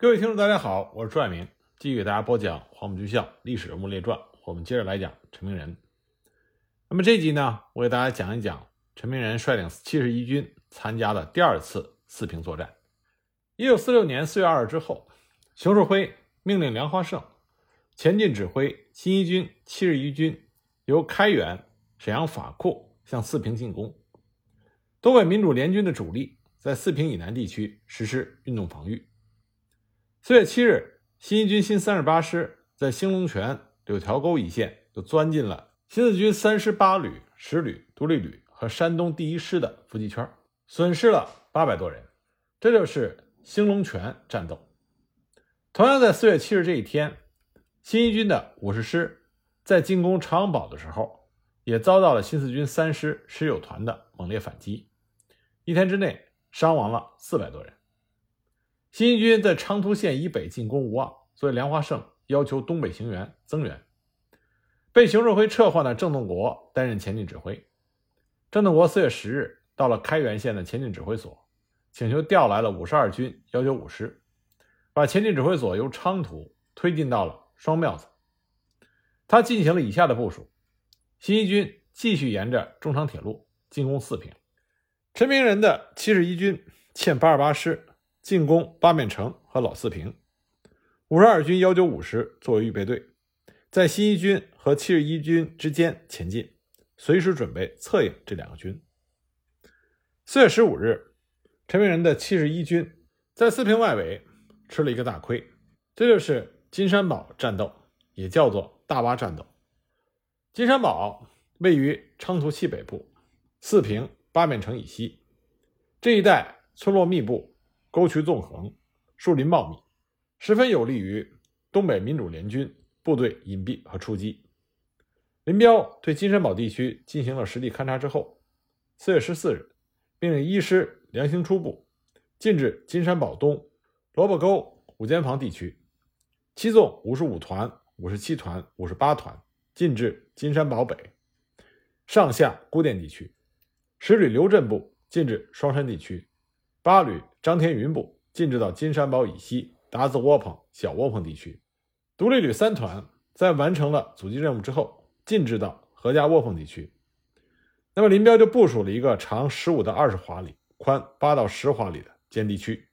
各位听众，大家好，我是朱爱明，继续给大家播讲《黄埔军校历史人物列传》。我们接着来讲陈明仁。那么这集呢，我给大家讲一讲陈明仁率领七十一军参加的第二次四平作战。一九四六年四月二日之后，熊式辉命令梁华胜前进指挥新一军七十一军由开远、沈阳法库向四平进攻。东北民主联军的主力在四平以南地区实施运动防御。四月七日，新一军新三十八师在兴隆泉、柳条沟一线就钻进了新四军三师八旅、十旅、独立旅和山东第一师的伏击圈，损失了八百多人。这就是兴隆泉战斗。同样在四月七日这一天，新一军的五十师在进攻长阳堡的时候，也遭到了新四军三师十九团的猛烈反击，一天之内伤亡了四百多人。新一军在昌图县以北进攻无望，所以梁华胜要求东北行员增援。被熊式辉撤换的郑洞国担任前进指挥。郑洞国四月十日到了开原县的前进指挥所，请求调来了五十二军幺九五师，把前进指挥所由昌图推进到了双庙子。他进行了以下的部署：新一军继续沿着中长铁路进攻四平。陈明仁的七十一军欠八十八师。进攻八面城和老四平，五十二军幺九五师作为预备队，在新一军和七十一军之间前进，随时准备策应这两个军。四月十五日，陈明仁的七十一军在四平外围吃了一个大亏，这就是金山堡战斗，也叫做大洼战斗。金山堡位于昌图西北部，四平八面城以西，这一带村落密布。沟渠纵横，树林茂密，十分有利于东北民主联军部队隐蔽和出击。林彪对金山堡地区进行了实地勘察之后，四月十四日，命令一师梁兴初部进至金山堡东萝卜沟五间房地区，七纵五十五团、五十七团、五十八团进至金山堡北上下孤店地区，十旅刘振部进至双山地区。八旅张天云部进至到金山堡以西达子窝棚、小窝棚地区，独立旅三团在完成了阻击任务之后，进至到何家窝棚地区。那么林彪就部署了一个长十五到二十华里、宽八到十华里的坚地区。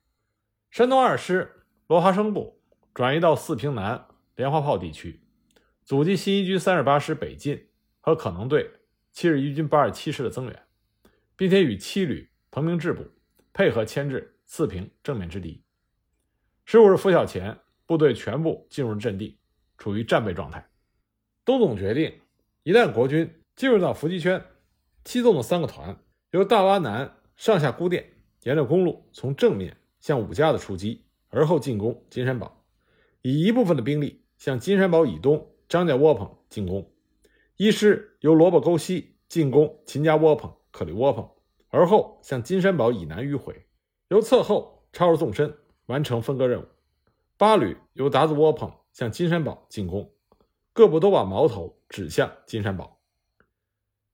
山东二师罗华生部转移到四平南莲花炮地区，阻击新一军三十八师北进和可能对七十一军八十七师的增援，并且与七旅彭明志部。配合牵制四平正面之敌。十五日拂晓前，部队全部进入阵地，处于战备状态。东总决定，一旦国军进入到伏击圈，七纵的三个团由大洼南上下孤店，沿着公路从正面向五家的出击，而后进攻金山堡，以一部分的兵力向金山堡以东张家窝棚进攻。一师由萝卜沟西进攻秦家窝棚、可里窝棚。而后向金山堡以南迂回，由侧后插入纵深，完成分割任务。八旅由达子窝棚向金山堡进攻，各部都把矛头指向金山堡。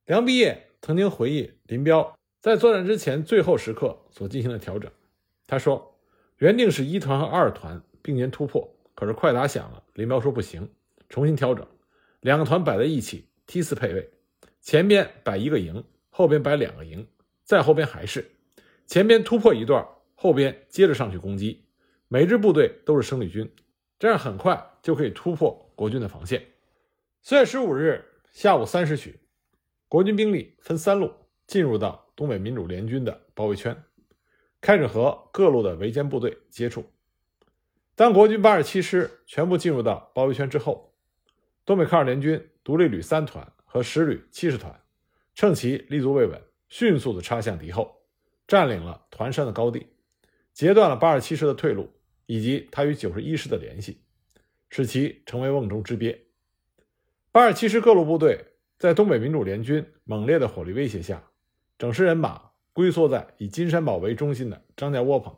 梁毕业曾经回忆林彪在作战之前最后时刻所进行的调整。他说：“原定是一团和二团并肩突破，可是快打响了，林彪说不行，重新调整，两个团摆在一起梯次配位，前边摆一个营，后边摆两个营。”在后边还是前边突破一段，后边接着上去攻击。每支部队都是生力军，这样很快就可以突破国军的防线。四月十五日下午三时许，国军兵力分三路进入到东北民主联军的包围圈，开始和各路的围歼部队接触。当国军八十七师全部进入到包围圈之后，东北抗日联军独立旅三团和十旅七十团趁其立足未稳。迅速地插向敌后，占领了团山的高地，截断了八十七师的退路以及他与九十一师的联系，使其成为瓮中之鳖。八十七师各路部队在东北民主联军猛烈的火力威胁下，整师人马龟缩在以金山堡为中心的张家窝棚、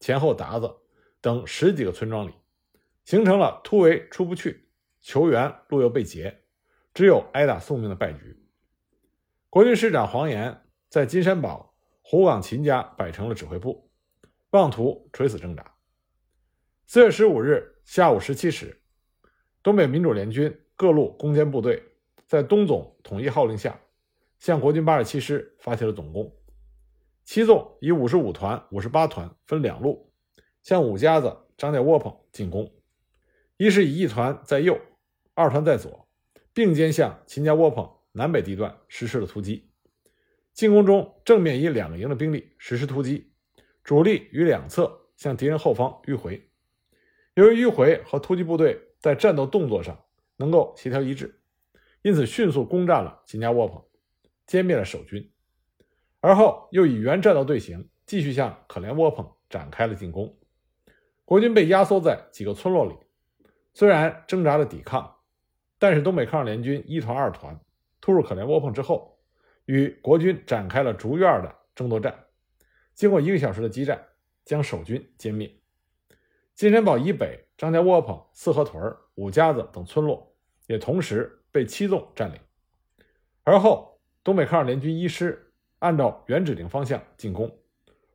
前后达子等十几个村庄里，形成了突围出不去、求援路又被截，只有挨打送命的败局。国军师长黄岩。在金山堡胡岗秦家摆成了指挥部，妄图垂死挣扎。四月十五日下午十七时，东北民主联军各路攻坚部队在东总统一号令下，向国军八十七师发起了总攻。七纵以五十五团、五十八团分两路，向五家子张家窝棚进攻。一是以一团在右，二团在左，并肩向秦家窝棚南北地段实施了突击。进攻中，正面以两个营的兵力实施突击，主力于两侧向敌人后方迂回。由于迂回和突击部队在战斗动作上能够协调一致，因此迅速攻占了秦家窝棚，歼灭了守军。而后又以原战斗队形继续向可怜窝棚展开了进攻，国军被压缩在几个村落里，虽然挣扎着抵抗，但是东北抗日联军一团、二团突入可怜窝棚之后，与国军展开了逐院的争夺战，经过一个小时的激战，将守军歼灭。金山堡以北张家窝棚、四合屯、五家子等村落也同时被七纵占领，而后东北抗日联军一师。按照原指令方向进攻，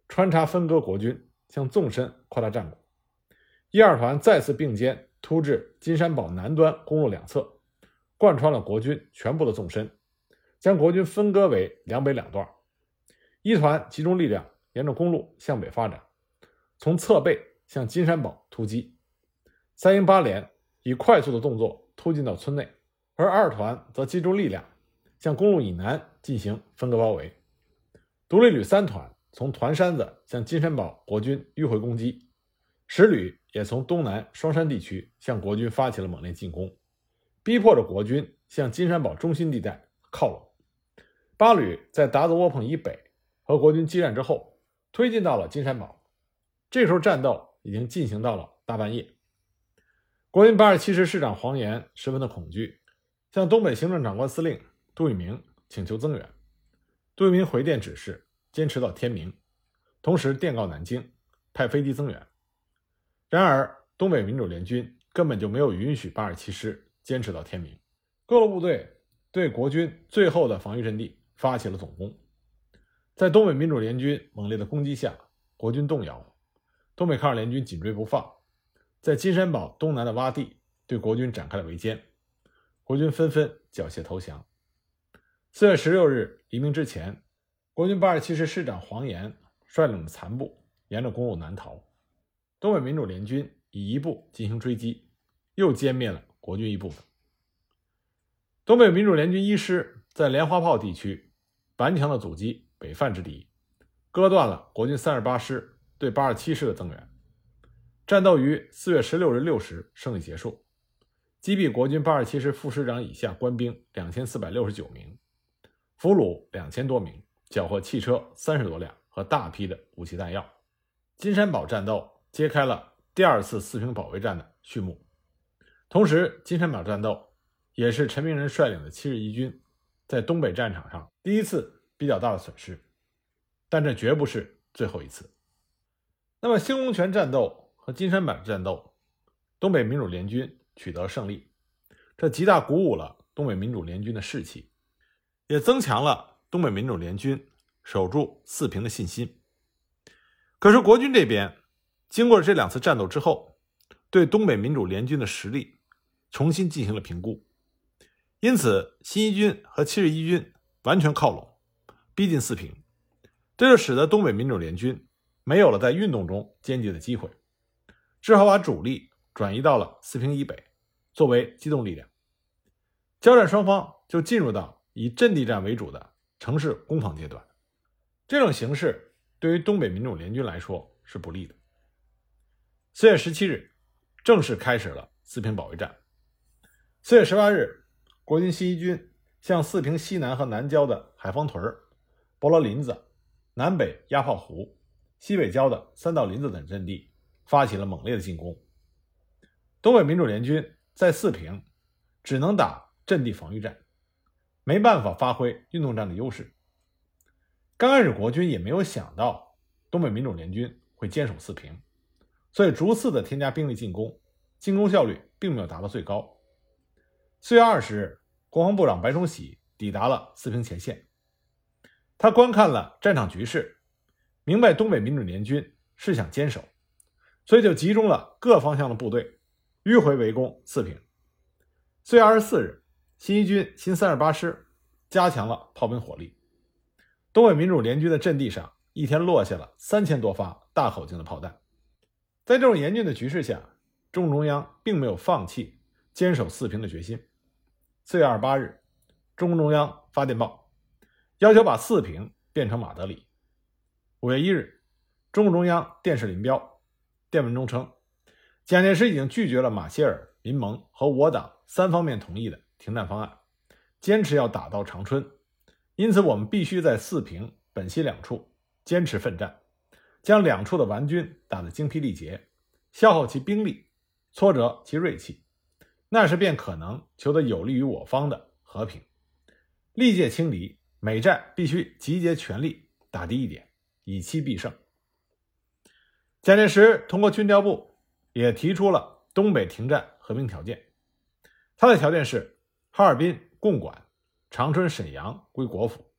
穿插分割国军，向纵深扩大战果。一二团再次并肩突至金山堡南端公路两侧，贯穿了国军全部的纵深，将国军分割为两北两段。一团集中力量沿着公路向北发展，从侧背向金山堡突击。三营八连以快速的动作突进到村内，而二团则集中力量向公路以南进行分割包围。独立旅三团从团山子向金山堡国军迂回攻击，十旅也从东南双山地区向国军发起了猛烈进攻，逼迫着国军向金山堡中心地带靠拢。八旅在达子窝棚以北和国军激战之后，推进到了金山堡。这时候战斗已经进行到了大半夜，国军八十七师师长黄岩十分的恐惧，向东北行政长官司令杜聿明请求增援。杜聿明回电指示，坚持到天明，同时电告南京，派飞机增援。然而，东北民主联军根本就没有允许八十七师坚持到天明，各路部队对国军最后的防御阵地发起了总攻。在东北民主联军猛烈的攻击下，国军动摇，东北抗日联军紧追不放，在金山堡东南的洼地对国军展开了围歼，国军纷纷缴械投降。四月十六日黎明之前，国军八十七师师长黄岩率领的残部沿着公路南逃。东北民主联军以一部进行追击，又歼灭了国军一部分。东北民主联军一师在莲花炮地区顽强的阻击北犯之敌，割断了国军三十八师对八十七师的增援。战斗于四月十六日六时胜利结束，击毙国军八十七师副师长以下官兵两千四百六十九名。俘虏两千多名，缴获汽车三十多辆和大批的武器弹药。金山堡战斗揭开了第二次四平保卫战的序幕。同时，金山堡战斗也是陈明仁率领的七十一军在东北战场上第一次比较大的损失，但这绝不是最后一次。那么，兴隆泉战斗和金山板战斗，东北民主联军取得胜利，这极大鼓舞了东北民主联军的士气。也增强了东北民主联军守住四平的信心。可是国军这边，经过了这两次战斗之后，对东北民主联军的实力重新进行了评估，因此新一军和七十一军完全靠拢，逼近四平，这就使得东北民主联军没有了在运动中歼敌的机会，只好把主力转移到了四平以北，作为机动力量。交战双方就进入到。以阵地战为主的城市攻防阶段，这种形势对于东北民主联军来说是不利的。四月十七日，正式开始了四平保卫战。四月十八日，国军新一军向四平西南和南郊的海丰屯、博罗林子、南北压炮湖、西北郊的三道林子等阵地发起了猛烈的进攻。东北民主联军在四平只能打阵地防御战。没办法发挥运动战的优势。刚开始，国军也没有想到东北民主联军会坚守四平，所以逐次的添加兵力进攻，进攻效率并没有达到最高。四月二十日，国防部长白崇禧抵达了四平前线，他观看了战场局势，明白东北民主联军是想坚守，所以就集中了各方向的部队，迂回围攻四平。四月二十四日，新一军新三十八师加强了炮兵火力，东北民主联军的阵地上一天落下了三千多发大口径的炮弹。在这种严峻的局势下，中共中央并没有放弃坚守四平的决心。四月二十八日，中共中央发电报，要求把四平变成马德里。五月一日，中共中央电视林彪，电文中称，蒋介石已经拒绝了马歇尔、民盟和我党三方面同意的停战方案，坚持要打到长春，因此我们必须在四平、本溪两处坚持奋战，将两处的顽军打得精疲力竭，消耗其兵力，挫折其锐气。那时便可能求得有利于我方的和平。历届清敌，每战必须集结全力打第一点，以期必胜。蒋介石通过军调部也提出了东北停战和平条件。他的条件是哈尔滨共管，长春、沈阳归国府。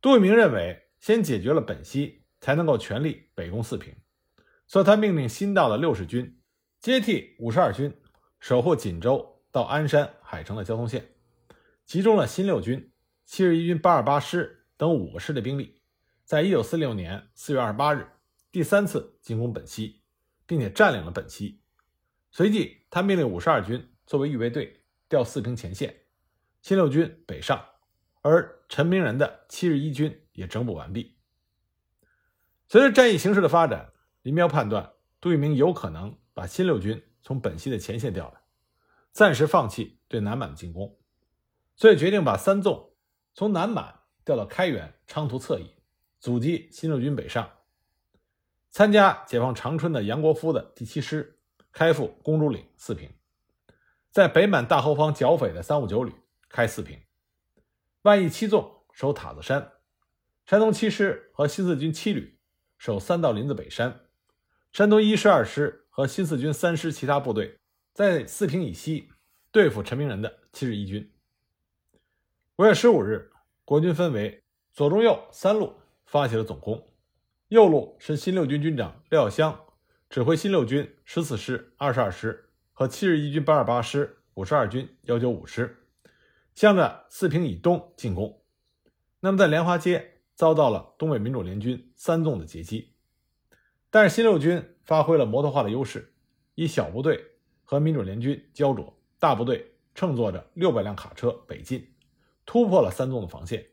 杜聿明认为，先解决了本溪，才能够全力北攻四平，所以他命令新到的六十军接替五十二军。守护锦州到鞍山、海城的交通线，集中了新六军、七十一军八二八师等五个师的兵力，在一九四六年四月二十八日第三次进攻本溪，并且占领了本溪。随即，他命令五十二军作为预备队调四平前线，新六军北上，而陈明仁的七十一军也整补完毕。随着战役形势的发展，林彪判断杜聿明有可能把新六军。从本溪的前线调来，暂时放弃对南满的进攻，所以决定把三纵从南满调到开原、昌图侧翼，阻击新六军北上。参加解放长春的杨国夫的第七师开赴公主岭、四平，在北满大后方剿匪的三五九旅开四平，万一七纵守塔子山，山东七师和新四军七旅守三道林子北山，山东一师二师。和新四军三师其他部队在四平以西对付陈明仁的七十一军。五月十五日，国军分为左、中、右三路发起了总攻。右路是新六军军长廖耀湘指挥新六军十四师、二十二师和七十一军八二八师、五十二军幺九五师，向着四平以东进攻。那么在莲花街遭到了东北民主联军三纵的截击，但是新六军。发挥了摩托化的优势，以小部队和民主联军焦灼，大部队乘坐着六百辆卡车北进，突破了三纵的防线，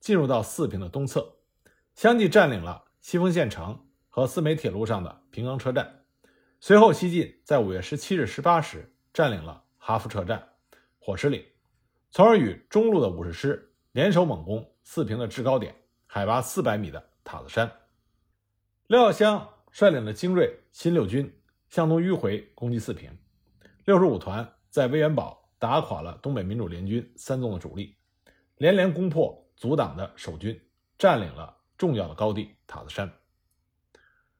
进入到四平的东侧，相继占领了西丰县城和四梅铁路上的平冈车站。随后西进，在五月十七日十八时占领了哈佛车站、火石岭，从而与中路的五十师联手猛攻四平的制高点，海拔四百米的塔子山。廖耀湘。率领了精锐新六军向东迂回攻击四平，六十五团在威远堡打垮了东北民主联军三纵的主力，连连攻破阻挡的守军，占领了重要的高地塔子山。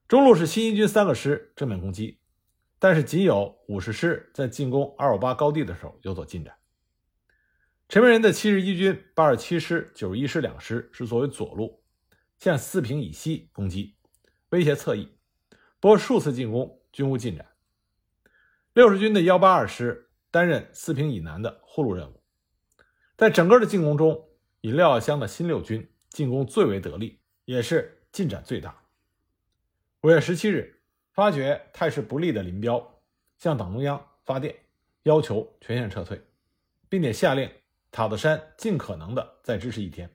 中路是新一军三个师正面攻击，但是仅有五十师在进攻二五八高地的时候有所进展。陈明仁的七十一军八十七师、九十一师两师是作为左路向四平以西攻击，威胁侧翼。不过数次进攻均无进展。六十军的幺八二师担任四平以南的护路任务，在整个的进攻中，以廖耀湘的新六军进攻最为得力，也是进展最大。五月十七日，发觉态势不利的林彪向党中央发电，要求全线撤退，并且下令塔子山尽可能的再支持一天。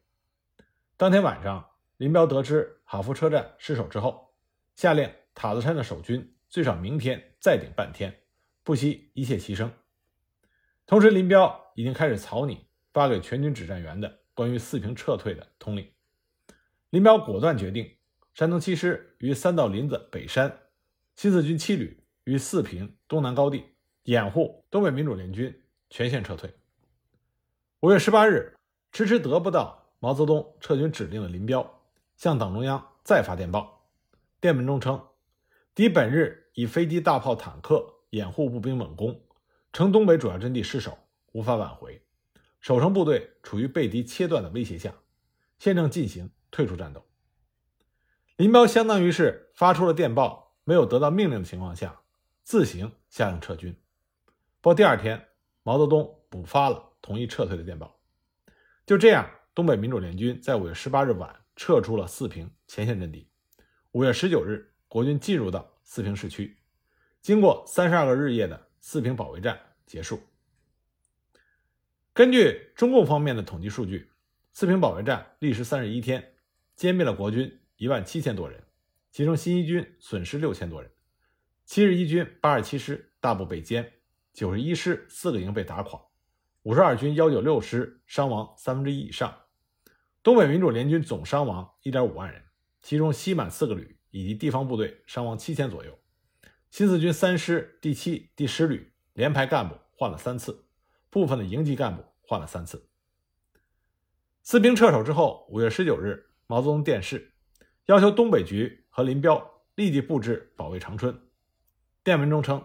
当天晚上，林彪得知哈佛车站失守之后，下令。塔子山的守军最少明天再顶半天，不惜一切牺牲。同时，林彪已经开始草拟发给全军指战员的关于四平撤退的通令。林彪果断决定，山东七师于三道林子北山，新四军七旅于四平东南高地掩护东北民主联军全线撤退。五月十八日，迟迟得不到毛泽东撤军指令的林彪，向党中央再发电报，电文中称。敌本日以飞机、大炮、坦克掩护步兵猛攻，城东北主要阵地失守，无法挽回。守城部队处于被敌切断的威胁下，现正进行退出战斗。林彪相当于是发出了电报，没有得到命令的情况下，自行下令撤军。不过第二天，毛泽东补发了同意撤退的电报。就这样，东北民主联军在五月十八日晚撤出了四平前线阵地。五月十九日，国军进入到四平市区。经过三十二个日夜的四平保卫战结束。根据中共方面的统计数据，四平保卫战历时三十一天，歼灭了国军一万七千多人，其中新一军损失六千多人，七十一军八十七师大部被歼。九十一师四个营被打垮，五十二军幺九六师伤亡三分之一以上。东北民主联军总伤亡一点五万人，其中西满四个旅以及地方部队伤亡七千左右。新四军三师第七、第十旅连排干部换了三次，部分的营级干部换了三次。四平撤守之后，五月十九日，毛泽东电示，要求东北局和林彪立即布置保卫长春。电文中称。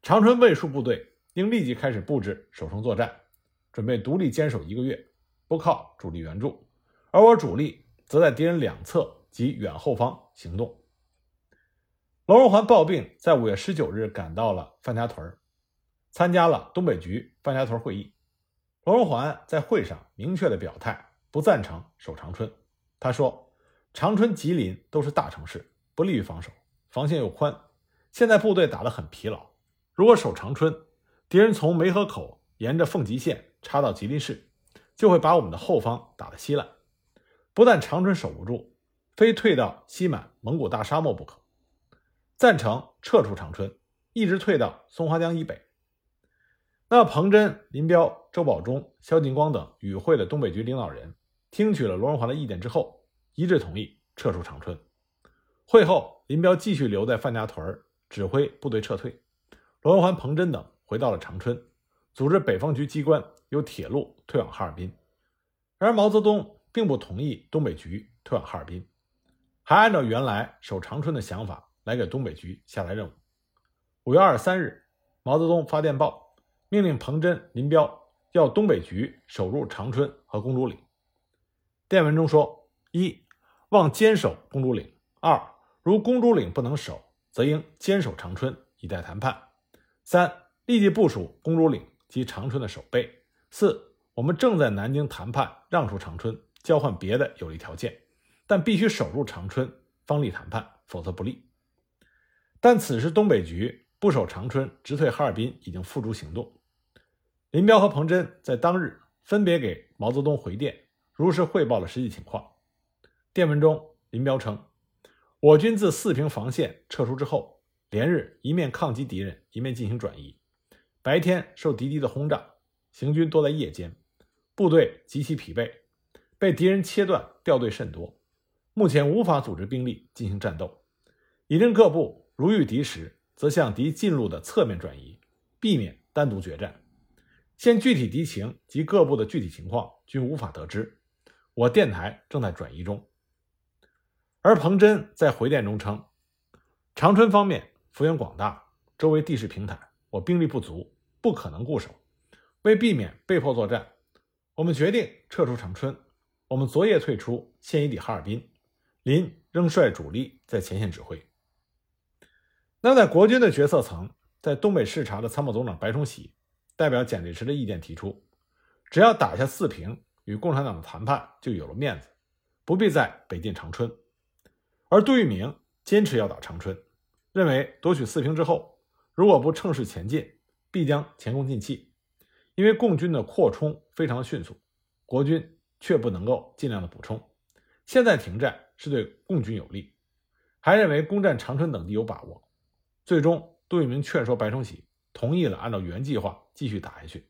长春卫戍部队应立即开始布置守城作战，准备独立坚守一个月，不靠主力援助，而我主力则在敌人两侧及远后方行动。罗荣桓抱病，在五月十九日赶到了范家屯，参加了东北局范家屯会议。罗荣桓在会上明确的表态，不赞成守长春。他说：“长春、吉林都是大城市，不利于防守，防线又宽，现在部队打得很疲劳。”如果守长春，敌人从梅河口沿着奉集线插到吉林市，就会把我们的后方打得稀烂。不但长春守不住，非退到西满蒙古大沙漠不可。赞成撤出长春，一直退到松花江以北。那彭真、林彪、周保中、萧劲光等与会的东北局领导人，听取了罗荣桓的意见之后，一致同意撤出长春。会后，林彪继续留在范家屯指挥部队撤退。罗荣桓、彭真等回到了长春，组织北方局机关由铁路退往哈尔滨。然而毛泽东并不同意东北局退往哈尔滨，还按照原来守长春的想法来给东北局下达任务。五月二十三日，毛泽东发电报，命令彭真、林彪要东北局守住长春和公主岭。电文中说：一，望坚守公主岭；二，如公主岭不能守，则应坚守长春，以待谈判。三、立即部署公主岭及长春的守备。四、我们正在南京谈判，让出长春，交换别的有利条件，但必须守住长春，方立谈判，否则不利。但此时东北局不守长春，直退哈尔滨，已经付诸行动。林彪和彭真在当日分别给毛泽东回电，如实汇报了实际情况。电文中，林彪称，我军自四平防线撤出之后。连日一面抗击敌人，一面进行转移。白天受敌机的轰炸，行军多在夜间，部队极其疲惫，被敌人切断掉队甚多。目前无法组织兵力进行战斗，已令各部如遇敌时，则向敌进路的侧面转移，避免单独决战。现具体敌情及各部的具体情况均无法得知，我电台正在转移中。而彭真在回电中称，长春方面。幅员广大，周围地势平坦，我兵力不足，不可能固守。为避免被迫作战，我们决定撤出长春。我们昨夜退出，现已抵哈尔滨。林仍率主力在前线指挥。那在国军的决策层，在东北视察的参谋总长白崇禧代表蒋介石的意见提出，只要打下四平，与共产党的谈判就有了面子，不必再北进长春。而杜聿明坚持要打长春。认为夺取四平之后，如果不乘势前进，必将前功尽弃。因为共军的扩充非常迅速，国军却不能够尽量的补充。现在停战是对共军有利。还认为攻占长春等地有把握。最终，杜聿明劝说白崇禧同意了按照原计划继续打下去，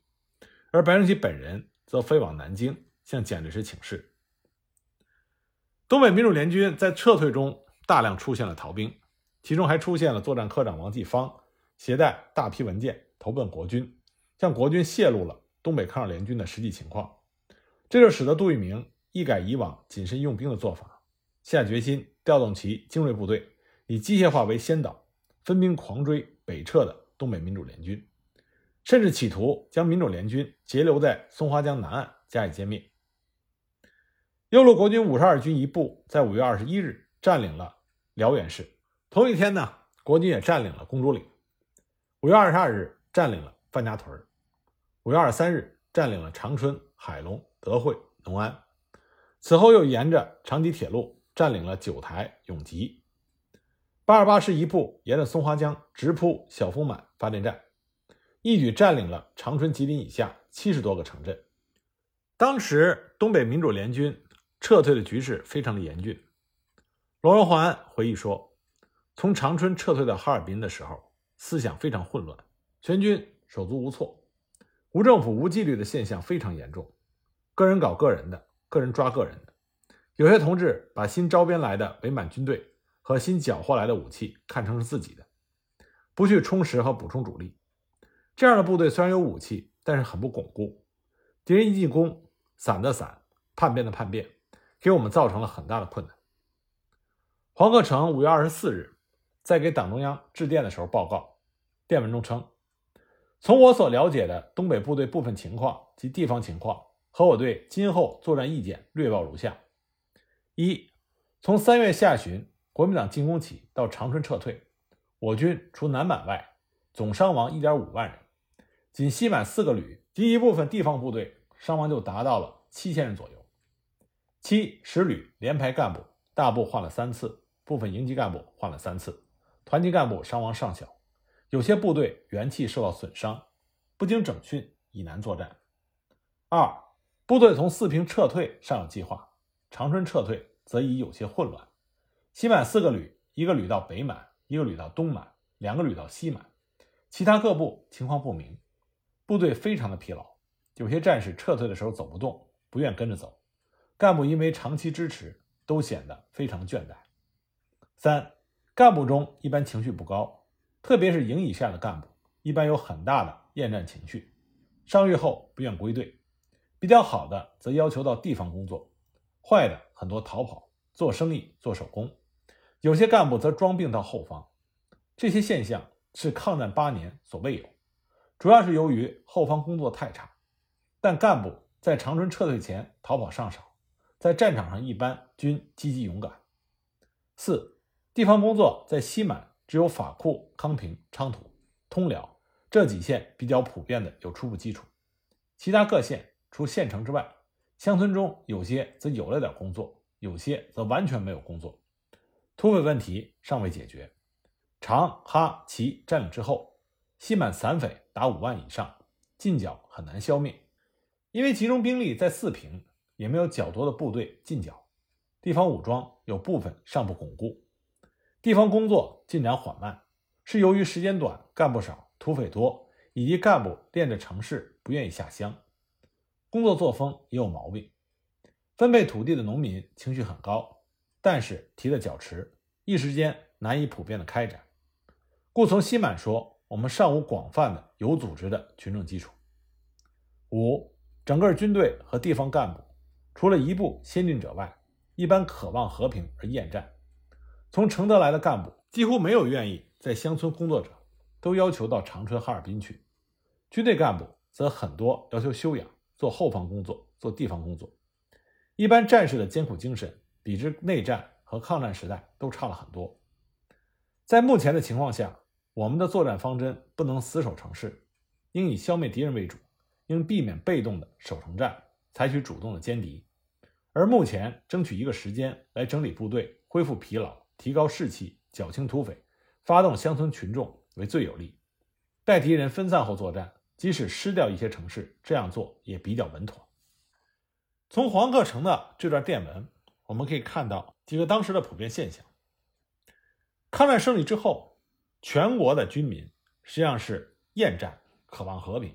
而白崇禧本人则飞往南京向蒋介石请示。东北民主联军在撤退中大量出现了逃兵。其中还出现了作战科长王继芳携带大批文件投奔国军，向国军泄露了东北抗日联军的实际情况，这就使得杜聿明一改以往谨慎用兵的做法，下决心调动其精锐部队，以机械化为先导，分兵狂追北撤的东北民主联军，甚至企图将民主联军截留在松花江南岸加以歼灭。右路国军五十二军一部在五月二十一日占领了辽源市。同一天呢，国军也占领了公主岭。五月二十二日，占领了范家屯五月二十三日，占领了长春、海龙、德惠、农安。此后又沿着长吉铁路占领了九台、永吉。八二八师一部沿着松花江直扑小丰满发电站，一举占领了长春、吉林以下七十多个城镇。当时东北民主联军撤退的局势非常的严峻。罗荣桓回忆说：“从长春撤退到哈尔滨的时候，思想非常混乱，全军手足无措，无政府、无纪律的现象非常严重，个人搞个人的。”个人抓个人的，有些同志把新招编来的伪满军队和新缴获来的武器看成是自己的，不去充实和补充主力。这样的部队虽然有武器，但是很不巩固。敌人一进攻，散的散，叛变的叛变，给我们造成了很大的困难。黄克诚五月二十四日在给党中央致电的时候报告，电文中称：“从我所了解的东北部队部分情况及地方情况。”和我对今后作战意见略报如下：一，从三月下旬国民党进攻起到长春撤退，我军除南满外，总伤亡一点五万人，仅西满四个旅及一部分地方部队伤亡就达到了七千人左右。七十旅连排干部大部换了三次，部分营级干部换了三次，团级干部伤亡尚小，有些部队元气受到损伤，不经整训已难作战。二。部队从四平撤退尚有计划，长春撤退则已有些混乱。西满四个旅，一个旅到北满，一个旅到东满，两个旅到西满，其他各部情况不明，部队非常的疲劳。有些战士撤退的时候走不动，不愿跟着走。干部因为长期支持，都显得非常倦怠。三干部中一般情绪不高，特别是营以下的干部，一般有很大的厌战情绪，上狱后不愿归队。比较好的则要求到地方工作，坏的很多逃跑做生意做手工，有些干部则装病到后方。这些现象是抗战八年所未有，主要是由于后方工作太差。但干部在长春撤退前逃跑尚少，在战场上一般均积极勇敢。四地方工作在西满只有法库、康平、昌图、通辽这几县比较普遍的有初步基础，其他各县。除县城之外，乡村中有些则有了点工作，有些则完全没有工作。土匪问题尚未解决。长、哈、齐占领之后，西满散匪达五万以上，近剿很难消灭，因为集中兵力在四平，也没有较多的部队近剿。地方武装有部分尚不巩固，地方工作进展缓慢，是由于时间短、干部少、土匪多，以及干部恋着城市，不愿意下乡。工作作风也有毛病，分配土地的农民情绪很高，但是提的较迟，一时间难以普遍的开展，故从西满说，我们尚无广泛的有组织的群众基础。五，整个军队和地方干部，除了一部先进者外，一般渴望和平而厌战。从承德来的干部几乎没有愿意在乡村工作者，都要求到长春、哈尔滨去。军队干部则很多要求休养。做后方工作，做地方工作，一般战士的艰苦精神，比之内战和抗战时代都差了很多。在目前的情况下，我们的作战方针不能死守城市，应以消灭敌人为主，应避免被动的守城战，采取主动的歼敌。而目前争取一个时间来整理部队，恢复疲劳，提高士气，剿清土匪，发动乡村群众为最有利。待敌人分散后作战。即使失掉一些城市，这样做也比较稳妥。从黄克诚的这段电文，我们可以看到几个当时的普遍现象。抗战胜利之后，全国的军民实际上是厌战、渴望和平。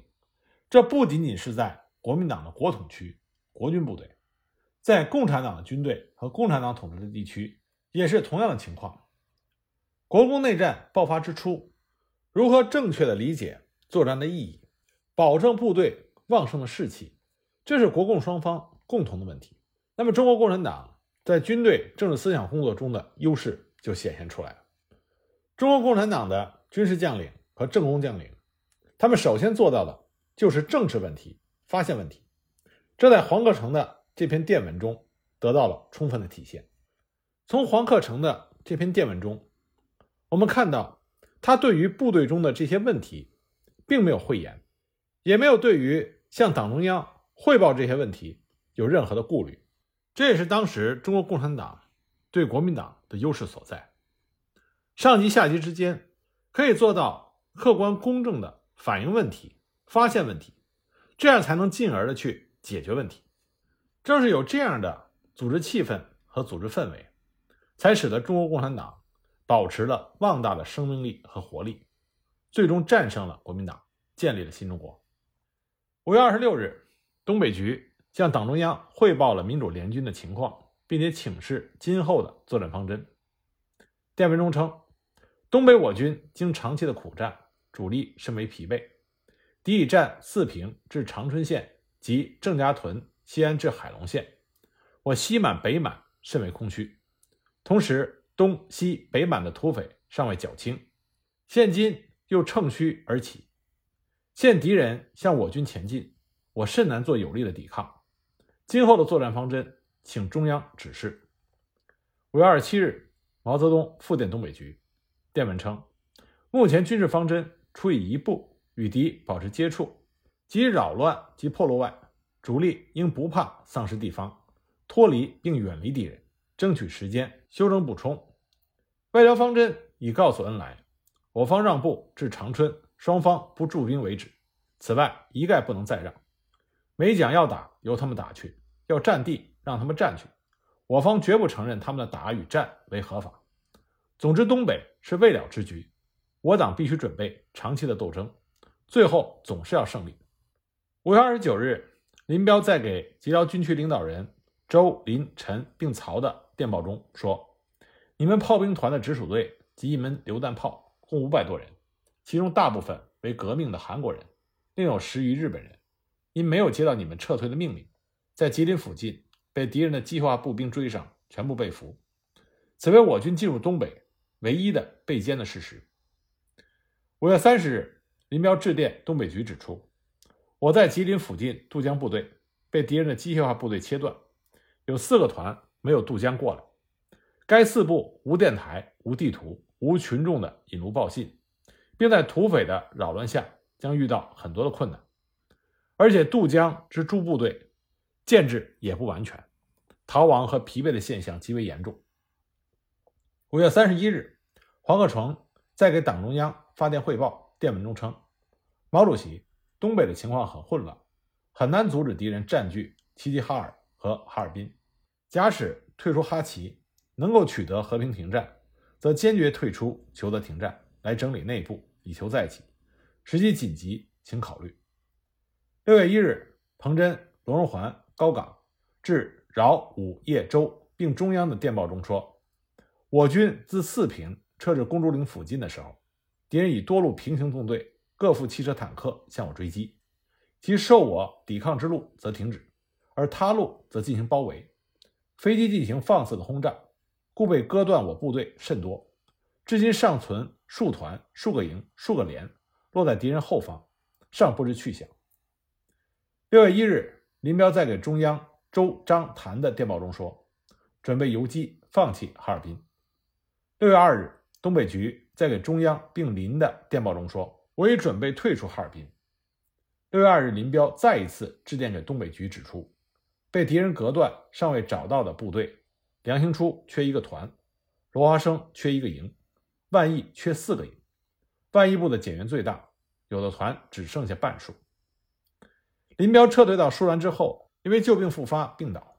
这不仅仅是在国民党的国统区国军部队，在共产党的军队和共产党统治的地区也是同样的情况。国共内战爆发之初，如何正确的理解作战的意义？保证部队旺盛的士气，这是国共双方共同的问题。那么，中国共产党在军队政治思想工作中的优势就显现出来了。中国共产党的军事将领和政工将领，他们首先做到的就是政治问题，发现问题。这在黄克诚的这篇电文中得到了充分的体现。从黄克诚的这篇电文中，我们看到他对于部队中的这些问题，并没有讳言，也没有对于向党中央汇报这些问题有任何的顾虑。这也是当时中国共产党对国民党的优势所在。上级下级之间可以做到客观公正的反映问题、发现问题，这样才能进而的去解决问题。正是有这样的组织气氛和组织氛围，才使得中国共产党保持了旺大的生命力和活力，最终战胜了国民党，建立了新中国。五月二十六日，东北局。向党中央汇报了民主联军的情况，并且请示今后的作战方针。电文中称，东北我军经长期的苦战，主力甚为疲惫。敌已占四平至长春县及郑家屯、西安至海龙县，我西满、北满甚为空虚。同时，东西北满的土匪尚未剿清，现今又乘虚而起，现敌人向我军前进，我甚难做有力的抵抗。今后的作战方针，请中央指示。五月二十七日，毛泽东复电东北局，电文称：目前军事方针，除以一部与敌保持接触，及扰乱及破落外，主力应不怕丧失地方，脱离并远离敌人，争取时间休整补充。外交方针已告诉恩来，我方让步至长春，双方不驻兵为止。此外，一概不能再让。没讲要打，由他们打去；要占地，让他们占去。我方绝不承认他们的打与占为合法。总之，东北是未了之局，我党必须准备长期的斗争，最后总是要胜利。五月二十九日，林彪在给吉辽军区领导人周、林、陈并曹的电报中说：“你们炮兵团的直属队及一门榴弹炮共五百多人，其中大部分为革命的韩国人，另有十余日本人。”因没有接到你们撤退的命令，在吉林附近被敌人的机械化步兵追上，全部被俘。此为我军进入东北唯一的被歼的事实。五月三十日，林彪致电东北局指出，我在吉林附近渡江部队被敌人的机械化部队切断，有四个团没有渡江过来。该四部无电台、无地图、无群众的引路报信，并在土匪的扰乱下将遇到很多的困难。而且渡江之诸部队建制也不完全，逃亡和疲惫的现象极为严重。五月三十一日，黄克诚在给党中央发电汇报电文中称：“毛主席，东北的情况很混乱，很难阻止敌人占据齐齐哈尔和哈尔滨。假使退出哈齐能够取得和平停战，则坚决退出，求得停战，来整理内部，以求再起。时机紧急，请考虑。”六月一日，彭真、罗荣桓、高岗致饶、武、叶、周并中央的电报中说：“我军自四平撤至公主岭附近的时候，敌人以多路平行纵队、各副汽车、坦克向我追击，其受我抵抗之路则停止，而他路则进行包围，飞机进行放肆的轰炸，故被割断我部队甚多，至今尚存数团、数个营、数个连落在敌人后方，尚不知去向。”六月一日，林彪在给中央周、张、谭的电报中说：“准备游击，放弃哈尔滨。”六月二日，东北局在给中央并林的电报中说：“我已准备退出哈尔滨。”六月二日，林彪再一次致电给东北局，指出被敌人隔断、尚未找到的部队：梁兴初缺一个团，罗华生缺一个营，万亿缺四个营，万亿部的减员最大，有的团只剩下半数。林彪撤退到舒兰之后，因为旧病复发病倒。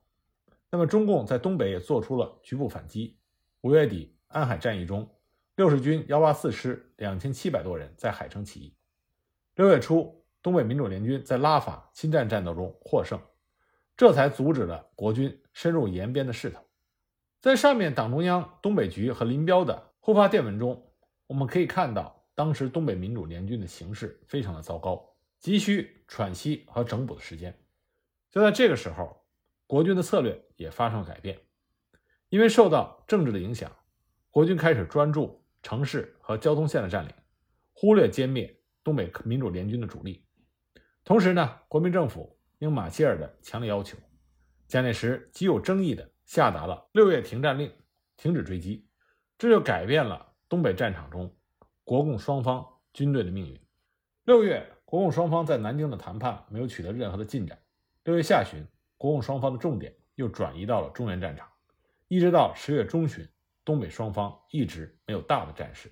那么，中共在东北也做出了局部反击。五月底，安海战役中，六十军幺八四师两千七百多人在海城起义。六月初，东北民主联军在拉法侵占战斗中获胜，这才阻止了国军深入延边的势头。在上面党中央、东北局和林彪的互发电文中，我们可以看到，当时东北民主联军的形势非常的糟糕。急需喘息和整补的时间。就在这个时候，国军的策略也发生了改变。因为受到政治的影响，国军开始专注城市和交通线的占领，忽略歼灭东北民主联军的主力。同时呢，国民政府应马歇尔的强烈要求，蒋介石极有争议的下达了六月停战令，停止追击。这就改变了东北战场中国共双方军队的命运。六月，国共双方在南京的谈判没有取得任何的进展。六月下旬，国共双方的重点又转移到了中原战场，一直到十月中旬，东北双方一直没有大的战事。